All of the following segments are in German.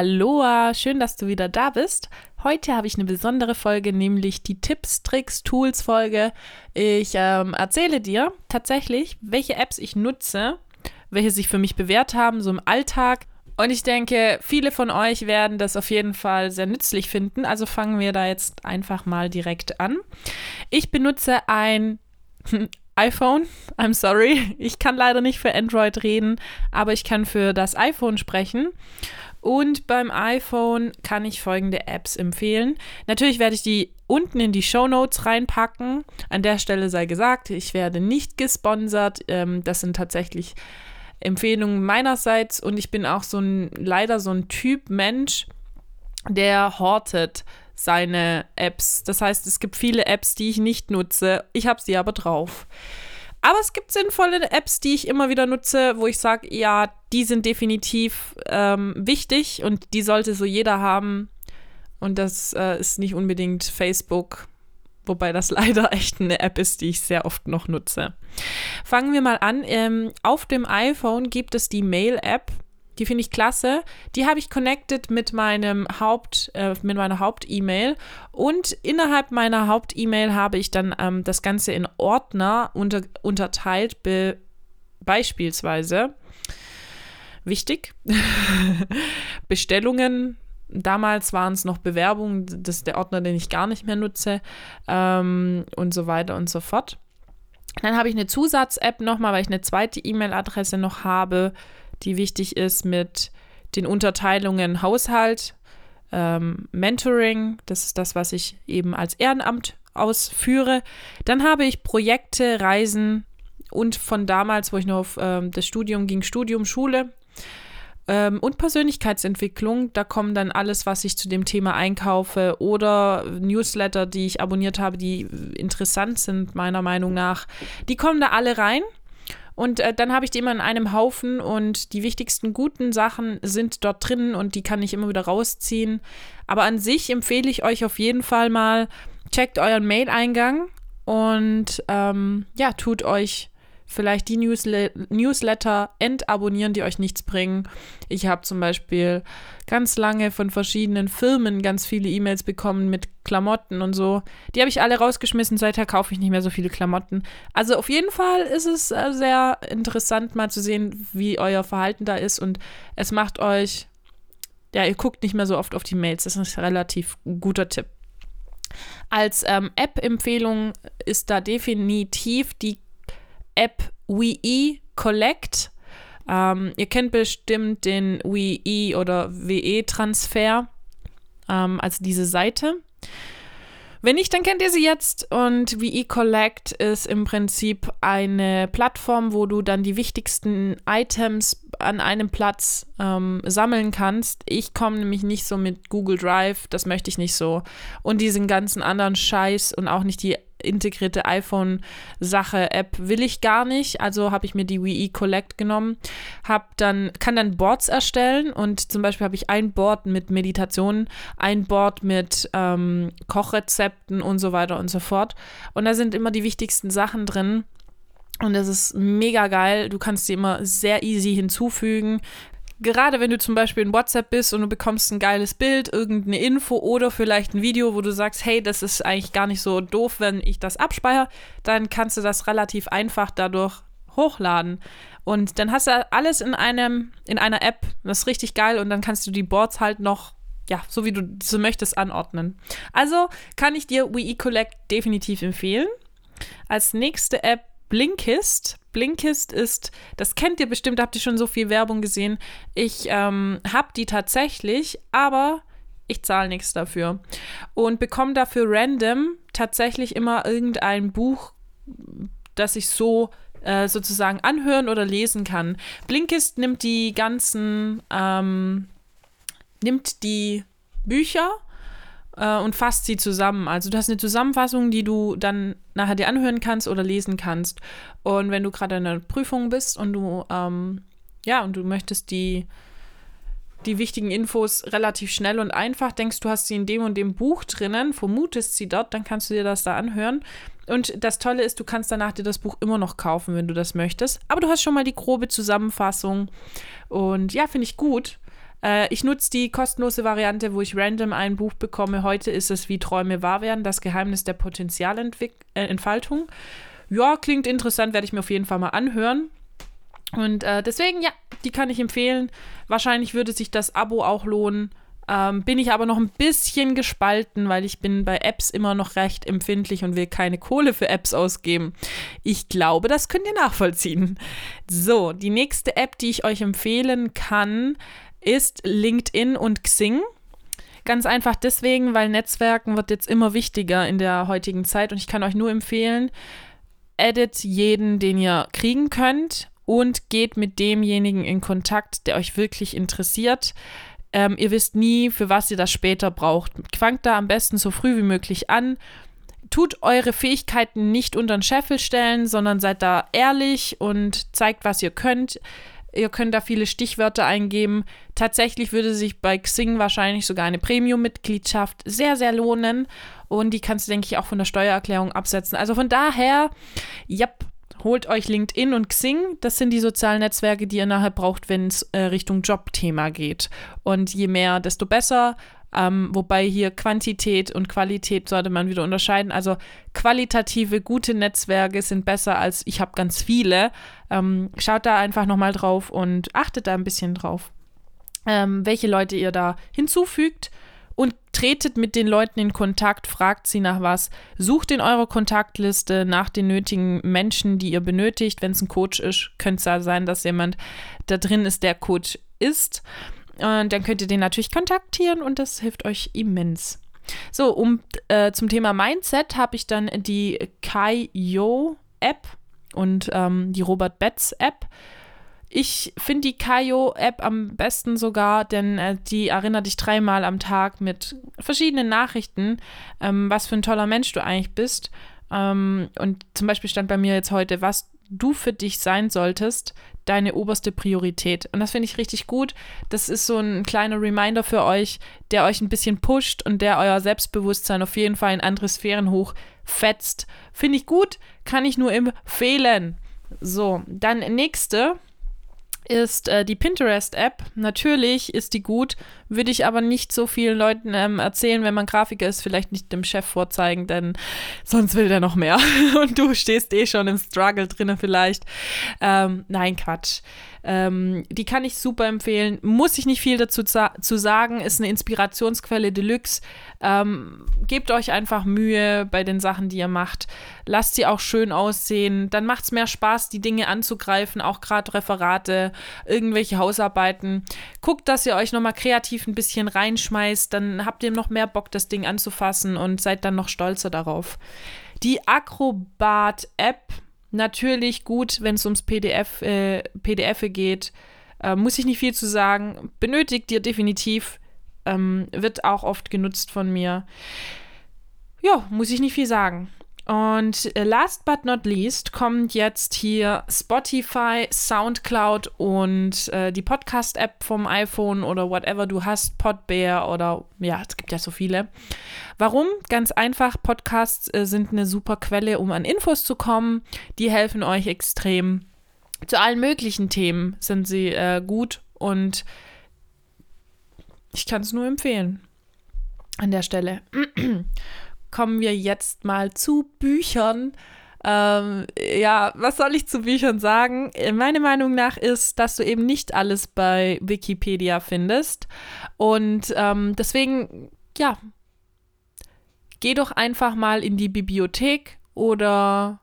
Aloha, schön, dass du wieder da bist. Heute habe ich eine besondere Folge, nämlich die Tipps, Tricks, Tools Folge. Ich ähm, erzähle dir tatsächlich, welche Apps ich nutze, welche sich für mich bewährt haben, so im Alltag. Und ich denke, viele von euch werden das auf jeden Fall sehr nützlich finden. Also fangen wir da jetzt einfach mal direkt an. Ich benutze ein iPhone. I'm sorry. Ich kann leider nicht für Android reden, aber ich kann für das iPhone sprechen. Und beim iPhone kann ich folgende Apps empfehlen. Natürlich werde ich die unten in die Show Notes reinpacken. An der Stelle sei gesagt, ich werde nicht gesponsert. Ähm, das sind tatsächlich Empfehlungen meinerseits und ich bin auch so ein leider so ein Typ Mensch, der hortet seine Apps. Das heißt, es gibt viele Apps, die ich nicht nutze. Ich habe sie aber drauf. Aber es gibt sinnvolle Apps, die ich immer wieder nutze, wo ich sage, ja, die sind definitiv ähm, wichtig und die sollte so jeder haben. Und das äh, ist nicht unbedingt Facebook, wobei das leider echt eine App ist, die ich sehr oft noch nutze. Fangen wir mal an. Ähm, auf dem iPhone gibt es die Mail-App. Die finde ich klasse. Die habe ich connected mit meinem Haupt, äh, mit meiner Haupt-E-Mail. Und innerhalb meiner Haupt-E-Mail habe ich dann ähm, das Ganze in Ordner unter, unterteilt, be beispielsweise wichtig. Bestellungen. Damals waren es noch Bewerbungen, das ist der Ordner, den ich gar nicht mehr nutze ähm, und so weiter und so fort. Dann habe ich eine Zusatz-App nochmal, weil ich eine zweite E-Mail-Adresse noch habe die wichtig ist mit den Unterteilungen Haushalt, ähm, Mentoring, das ist das, was ich eben als Ehrenamt ausführe. Dann habe ich Projekte, Reisen und von damals, wo ich noch auf ähm, das Studium ging, Studium, Schule ähm, und Persönlichkeitsentwicklung. Da kommen dann alles, was ich zu dem Thema einkaufe oder Newsletter, die ich abonniert habe, die interessant sind, meiner Meinung nach. Die kommen da alle rein. Und äh, dann habe ich die immer in einem Haufen und die wichtigsten guten Sachen sind dort drin und die kann ich immer wieder rausziehen. Aber an sich empfehle ich euch auf jeden Fall mal, checkt euren Mail-Eingang und ähm, ja, tut euch vielleicht die Newsle Newsletter entabonnieren, die euch nichts bringen. Ich habe zum Beispiel ganz lange von verschiedenen Firmen ganz viele E-Mails bekommen mit Klamotten und so. Die habe ich alle rausgeschmissen. Seither kaufe ich nicht mehr so viele Klamotten. Also auf jeden Fall ist es äh, sehr interessant, mal zu sehen, wie euer Verhalten da ist. Und es macht euch, ja, ihr guckt nicht mehr so oft auf die Mails. Das ist ein relativ guter Tipp. Als ähm, App-Empfehlung ist da definitiv die App WeE Collect. Ähm, ihr kennt bestimmt den WeE oder WE-Transfer, ähm, also diese Seite. Wenn nicht, dann kennt ihr sie jetzt. Und WE Collect ist im Prinzip eine Plattform, wo du dann die wichtigsten Items an einem Platz ähm, sammeln kannst. Ich komme nämlich nicht so mit Google Drive, das möchte ich nicht so. Und diesen ganzen anderen Scheiß und auch nicht die integrierte iPhone-Sache-App will ich gar nicht. Also habe ich mir die Wii Collect genommen, hab dann, kann dann Boards erstellen und zum Beispiel habe ich ein Board mit Meditationen, ein Board mit ähm, Kochrezepten und so weiter und so fort. Und da sind immer die wichtigsten Sachen drin. Und das ist mega geil. Du kannst sie immer sehr easy hinzufügen gerade wenn du zum Beispiel in WhatsApp bist und du bekommst ein geiles Bild, irgendeine Info oder vielleicht ein Video, wo du sagst, hey, das ist eigentlich gar nicht so doof, wenn ich das abspeichere, dann kannst du das relativ einfach dadurch hochladen. Und dann hast du alles in einem, in einer App. Das ist richtig geil und dann kannst du die Boards halt noch, ja, so wie du so möchtest, anordnen. Also kann ich dir We Collect definitiv empfehlen. Als nächste App Blinkist. Blinkist ist, das kennt ihr bestimmt, habt ihr schon so viel Werbung gesehen. Ich ähm, habe die tatsächlich, aber ich zahle nichts dafür. Und bekomme dafür random tatsächlich immer irgendein Buch, das ich so äh, sozusagen anhören oder lesen kann. Blinkist nimmt die ganzen, ähm, nimmt die Bücher äh, und fasst sie zusammen. Also du hast eine Zusammenfassung, die du dann nachher dir anhören kannst oder lesen kannst. Und wenn du gerade in einer Prüfung bist und du, ähm, ja, und du möchtest die, die wichtigen Infos relativ schnell und einfach, denkst du hast sie in dem und dem Buch drinnen, vermutest sie dort, dann kannst du dir das da anhören. Und das Tolle ist, du kannst danach dir das Buch immer noch kaufen, wenn du das möchtest. Aber du hast schon mal die grobe Zusammenfassung. Und ja, finde ich gut. Äh, ich nutze die kostenlose Variante, wo ich random ein Buch bekomme. Heute ist es Wie Träume wahr werden, das Geheimnis der Potenzialentfaltung. Äh, ja, klingt interessant, werde ich mir auf jeden Fall mal anhören. Und äh, deswegen, ja, die kann ich empfehlen. Wahrscheinlich würde sich das Abo auch lohnen. Ähm, bin ich aber noch ein bisschen gespalten, weil ich bin bei Apps immer noch recht empfindlich und will keine Kohle für Apps ausgeben. Ich glaube, das könnt ihr nachvollziehen. So, die nächste App, die ich euch empfehlen kann, ist LinkedIn und Xing. Ganz einfach deswegen, weil Netzwerken wird jetzt immer wichtiger in der heutigen Zeit und ich kann euch nur empfehlen, edit jeden, den ihr kriegen könnt und geht mit demjenigen in Kontakt, der euch wirklich interessiert. Ähm, ihr wisst nie, für was ihr das später braucht. Fangt da am besten so früh wie möglich an. Tut eure Fähigkeiten nicht unter den Scheffel stellen, sondern seid da ehrlich und zeigt, was ihr könnt. Ihr könnt da viele Stichwörter eingeben. Tatsächlich würde sich bei Xing wahrscheinlich sogar eine Premium-Mitgliedschaft sehr, sehr lohnen. Und die kannst du, denke ich, auch von der Steuererklärung absetzen. Also von daher, ja, holt euch LinkedIn und Xing. Das sind die sozialen Netzwerke, die ihr nachher braucht, wenn es äh, Richtung Jobthema geht. Und je mehr, desto besser. Ähm, wobei hier Quantität und Qualität sollte man wieder unterscheiden. Also qualitative, gute Netzwerke sind besser als ich habe ganz viele. Ähm, schaut da einfach nochmal drauf und achtet da ein bisschen drauf, ähm, welche Leute ihr da hinzufügt und tretet mit den Leuten in Kontakt, fragt sie nach was, sucht in eurer Kontaktliste nach den nötigen Menschen, die ihr benötigt. Wenn es ein Coach ist, könnte es sein, dass jemand da drin ist, der Coach ist. Und dann könnt ihr den natürlich kontaktieren und das hilft euch immens. So, um äh, zum Thema Mindset habe ich dann die Kaio App und ähm, die Robert Betz App ich finde die Kayo-App am besten sogar, denn äh, die erinnert dich dreimal am Tag mit verschiedenen Nachrichten, ähm, was für ein toller Mensch du eigentlich bist. Ähm, und zum Beispiel stand bei mir jetzt heute, was du für dich sein solltest, deine oberste Priorität. Und das finde ich richtig gut. Das ist so ein kleiner Reminder für euch, der euch ein bisschen pusht und der euer Selbstbewusstsein auf jeden Fall in andere Sphären hochfetzt. Finde ich gut, kann ich nur empfehlen. So, dann nächste ist äh, die Pinterest-App. Natürlich ist die gut, würde ich aber nicht so vielen Leuten ähm, erzählen, wenn man Grafiker ist, vielleicht nicht dem Chef vorzeigen, denn sonst will der noch mehr. Und du stehst eh schon im Struggle drinnen vielleicht. Ähm, nein, Quatsch. Ähm, die kann ich super empfehlen. Muss ich nicht viel dazu zu sagen. Ist eine Inspirationsquelle Deluxe. Ähm, gebt euch einfach Mühe bei den Sachen, die ihr macht. Lasst sie auch schön aussehen. Dann macht es mehr Spaß, die Dinge anzugreifen, auch gerade Referate, irgendwelche Hausarbeiten. Guckt, dass ihr euch nochmal kreativ ein bisschen reinschmeißt. Dann habt ihr noch mehr Bock, das Ding anzufassen und seid dann noch stolzer darauf. Die Acrobat-App Natürlich gut, wenn es ums PDF, äh, PDF geht. Äh, muss ich nicht viel zu sagen. Benötigt ihr definitiv. Ähm, wird auch oft genutzt von mir. Ja, muss ich nicht viel sagen. Und äh, last but not least kommt jetzt hier Spotify, Soundcloud und äh, die Podcast-App vom iPhone oder whatever du hast, Podbear oder ja, es gibt ja so viele. Warum? Ganz einfach, Podcasts äh, sind eine super Quelle, um an Infos zu kommen. Die helfen euch extrem. Zu allen möglichen Themen sind sie äh, gut und ich kann es nur empfehlen an der Stelle. kommen wir jetzt mal zu Büchern. Ähm, ja, was soll ich zu Büchern sagen? Meine Meinung nach ist, dass du eben nicht alles bei Wikipedia findest. Und ähm, deswegen, ja, geh doch einfach mal in die Bibliothek oder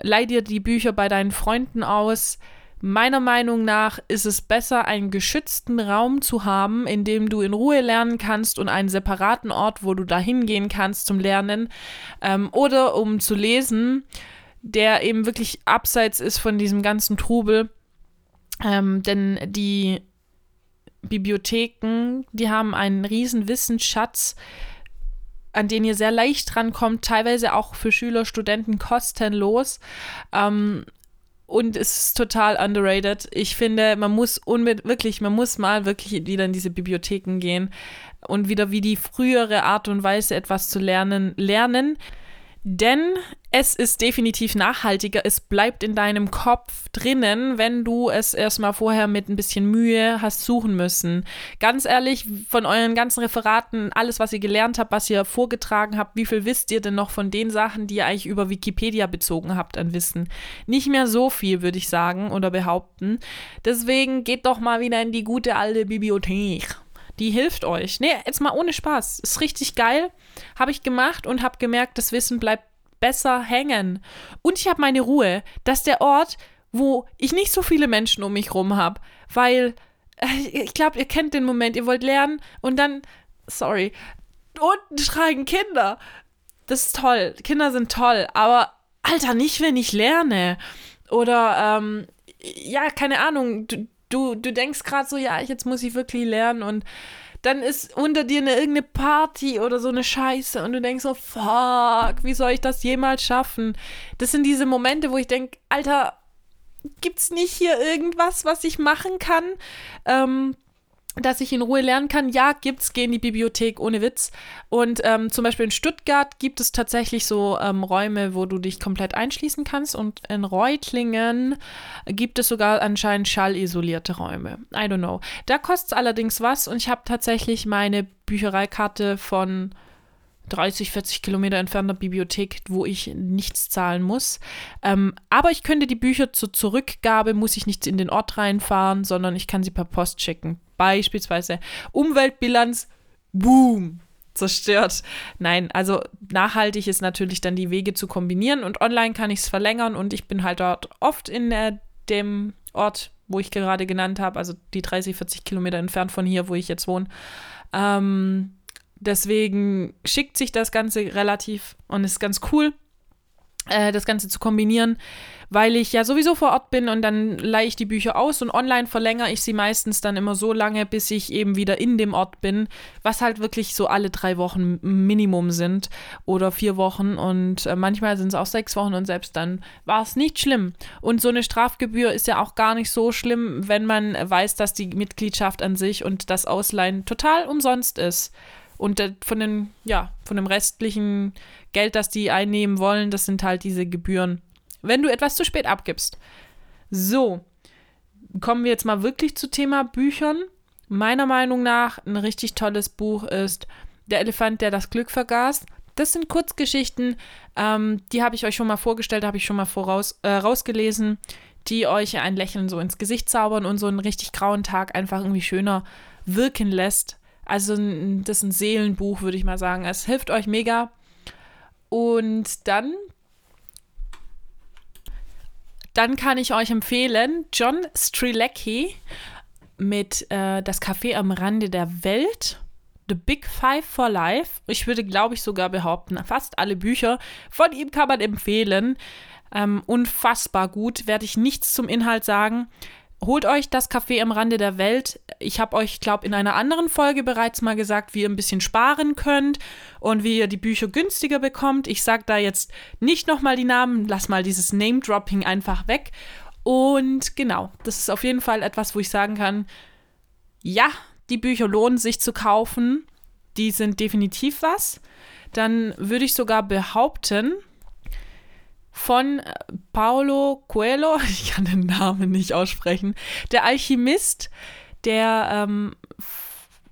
leih dir die Bücher bei deinen Freunden aus. Meiner Meinung nach ist es besser, einen geschützten Raum zu haben, in dem du in Ruhe lernen kannst und einen separaten Ort, wo du da hingehen kannst zum Lernen ähm, oder um zu lesen, der eben wirklich abseits ist von diesem ganzen Trubel. Ähm, denn die Bibliotheken, die haben einen riesen Wissensschatz, an den ihr sehr leicht rankommt, teilweise auch für Schüler, Studenten kostenlos. Ähm, und es ist total underrated. Ich finde, man muss unbedingt, wirklich, man muss mal wirklich wieder in diese Bibliotheken gehen und wieder wie die frühere Art und Weise etwas zu lernen, lernen. Denn es ist definitiv nachhaltiger, es bleibt in deinem Kopf drinnen, wenn du es erstmal vorher mit ein bisschen Mühe hast suchen müssen. Ganz ehrlich, von euren ganzen Referaten, alles, was ihr gelernt habt, was ihr vorgetragen habt, wie viel wisst ihr denn noch von den Sachen, die ihr eigentlich über Wikipedia bezogen habt an Wissen? Nicht mehr so viel, würde ich sagen oder behaupten. Deswegen geht doch mal wieder in die gute alte Bibliothek. Die hilft euch. Nee, jetzt mal ohne Spaß. Ist richtig geil. Habe ich gemacht und habe gemerkt, das Wissen bleibt besser hängen. Und ich habe meine Ruhe. Das ist der Ort, wo ich nicht so viele Menschen um mich rum habe. Weil, äh, ich glaube, ihr kennt den Moment, ihr wollt lernen und dann, sorry, unten schreien Kinder. Das ist toll. Kinder sind toll. Aber, Alter, nicht, wenn ich lerne. Oder, ähm, ja, keine Ahnung, du, du, du denkst gerade so, ja, jetzt muss ich wirklich lernen und dann ist unter dir eine irgendeine Party oder so eine Scheiße und du denkst so, fuck, wie soll ich das jemals schaffen? Das sind diese Momente, wo ich denke, Alter, gibt's nicht hier irgendwas, was ich machen kann? Ähm, dass ich in Ruhe lernen kann. Ja, gibt's, geh in die Bibliothek, ohne Witz. Und ähm, zum Beispiel in Stuttgart gibt es tatsächlich so ähm, Räume, wo du dich komplett einschließen kannst. Und in Reutlingen gibt es sogar anscheinend schallisolierte Räume. I don't know. Da kostet es allerdings was und ich habe tatsächlich meine Büchereikarte von 30, 40 Kilometer entfernter Bibliothek, wo ich nichts zahlen muss. Ähm, aber ich könnte die Bücher zur Zurückgabe, muss ich nicht in den Ort reinfahren, sondern ich kann sie per Post schicken. Beispielsweise Umweltbilanz, boom, zerstört. Nein, also nachhaltig ist natürlich dann die Wege zu kombinieren und online kann ich es verlängern und ich bin halt dort oft in äh, dem Ort, wo ich gerade genannt habe, also die 30, 40 Kilometer entfernt von hier, wo ich jetzt wohne. Ähm, Deswegen schickt sich das Ganze relativ und ist ganz cool, äh, das Ganze zu kombinieren, weil ich ja sowieso vor Ort bin und dann leihe ich die Bücher aus und online verlängere ich sie meistens dann immer so lange, bis ich eben wieder in dem Ort bin, was halt wirklich so alle drei Wochen Minimum sind oder vier Wochen und äh, manchmal sind es auch sechs Wochen und selbst dann war es nicht schlimm. Und so eine Strafgebühr ist ja auch gar nicht so schlimm, wenn man weiß, dass die Mitgliedschaft an sich und das Ausleihen total umsonst ist. Und von den, ja, von dem restlichen Geld, das die einnehmen wollen, das sind halt diese Gebühren, wenn du etwas zu spät abgibst. So, kommen wir jetzt mal wirklich zu Thema Büchern. Meiner Meinung nach ein richtig tolles Buch ist Der Elefant, der das Glück vergaß. Das sind Kurzgeschichten, ähm, die habe ich euch schon mal vorgestellt, habe ich schon mal voraus, äh, rausgelesen, die euch ein Lächeln so ins Gesicht zaubern und so einen richtig grauen Tag einfach irgendwie schöner wirken lässt. Also das ist ein Seelenbuch, würde ich mal sagen. Es hilft euch mega. Und dann, dann kann ich euch empfehlen, John Strilecki mit äh, Das Café am Rande der Welt. The Big Five for Life. Ich würde, glaube ich, sogar behaupten, fast alle Bücher von ihm kann man empfehlen. Ähm, unfassbar gut. Werde ich nichts zum Inhalt sagen holt euch das Café am Rande der Welt. Ich habe euch, glaube in einer anderen Folge bereits mal gesagt, wie ihr ein bisschen sparen könnt und wie ihr die Bücher günstiger bekommt. Ich sage da jetzt nicht nochmal die Namen, lass mal dieses Name-Dropping einfach weg. Und genau, das ist auf jeden Fall etwas, wo ich sagen kann, ja, die Bücher lohnen sich zu kaufen. Die sind definitiv was. Dann würde ich sogar behaupten, von äh, Paulo Coelho, ich kann den Namen nicht aussprechen, der Alchemist, der ähm,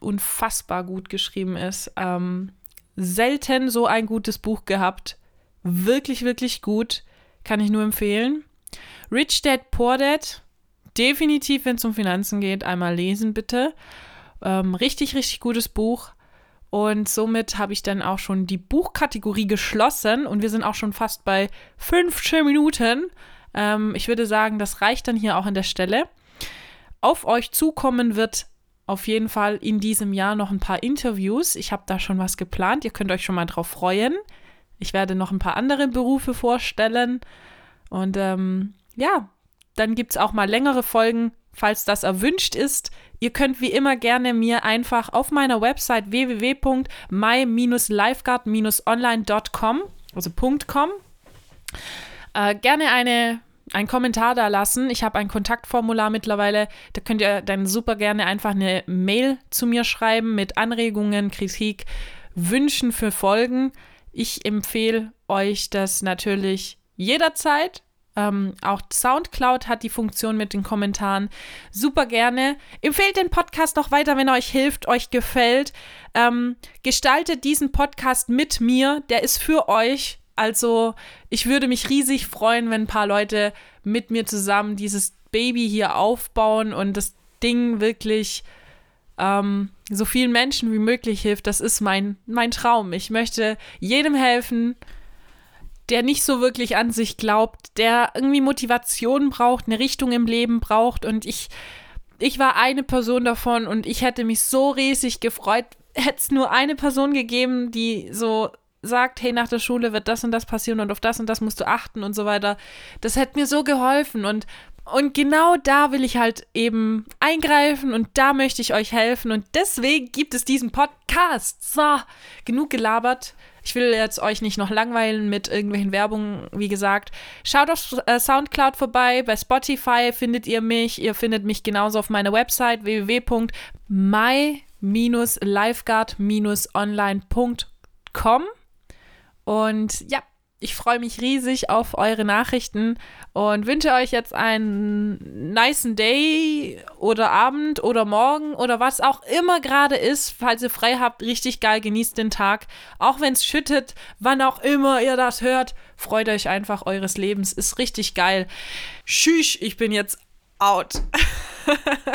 unfassbar gut geschrieben ist. Ähm, selten so ein gutes Buch gehabt. Wirklich, wirklich gut. Kann ich nur empfehlen. Rich Dad Poor Dad. Definitiv, wenn es um Finanzen geht, einmal lesen bitte. Ähm, richtig, richtig gutes Buch. Und somit habe ich dann auch schon die Buchkategorie geschlossen und wir sind auch schon fast bei 15 Minuten. Ähm, ich würde sagen, das reicht dann hier auch an der Stelle. Auf euch zukommen wird auf jeden Fall in diesem Jahr noch ein paar Interviews. Ich habe da schon was geplant. Ihr könnt euch schon mal drauf freuen. Ich werde noch ein paar andere Berufe vorstellen. Und ähm, ja, dann gibt es auch mal längere Folgen falls das erwünscht ist. Ihr könnt wie immer gerne mir einfach auf meiner Website www.my-lifeguard-online.com, also .com, äh, gerne eine einen Kommentar da lassen. Ich habe ein Kontaktformular mittlerweile. Da könnt ihr dann super gerne einfach eine Mail zu mir schreiben mit Anregungen, Kritik, Wünschen für Folgen. Ich empfehle euch das natürlich jederzeit. Ähm, auch Soundcloud hat die Funktion mit den Kommentaren. Super gerne. Empfehlt den Podcast noch weiter, wenn er euch hilft, euch gefällt. Ähm, gestaltet diesen Podcast mit mir. Der ist für euch. Also ich würde mich riesig freuen, wenn ein paar Leute mit mir zusammen dieses Baby hier aufbauen und das Ding wirklich ähm, so vielen Menschen wie möglich hilft. Das ist mein, mein Traum. Ich möchte jedem helfen, der nicht so wirklich an sich glaubt, der irgendwie Motivation braucht, eine Richtung im Leben braucht. Und ich, ich war eine Person davon und ich hätte mich so riesig gefreut, hätte es nur eine Person gegeben, die so sagt, hey, nach der Schule wird das und das passieren und auf das und das musst du achten und so weiter. Das hätte mir so geholfen und und genau da will ich halt eben eingreifen und da möchte ich euch helfen und deswegen gibt es diesen Podcast. So, genug gelabert. Ich will jetzt euch nicht noch langweilen mit irgendwelchen Werbungen, wie gesagt. Schaut auf äh, Soundcloud vorbei, bei Spotify findet ihr mich. Ihr findet mich genauso auf meiner Website www.my-lifeguard-online.com. Und ja, ich freue mich riesig auf eure Nachrichten und wünsche euch jetzt einen niceen Day oder Abend oder Morgen oder was auch immer gerade ist. Falls ihr frei habt, richtig geil, genießt den Tag. Auch wenn es schüttet, wann auch immer ihr das hört, freut euch einfach eures Lebens. Ist richtig geil. Tschüss, ich bin jetzt out.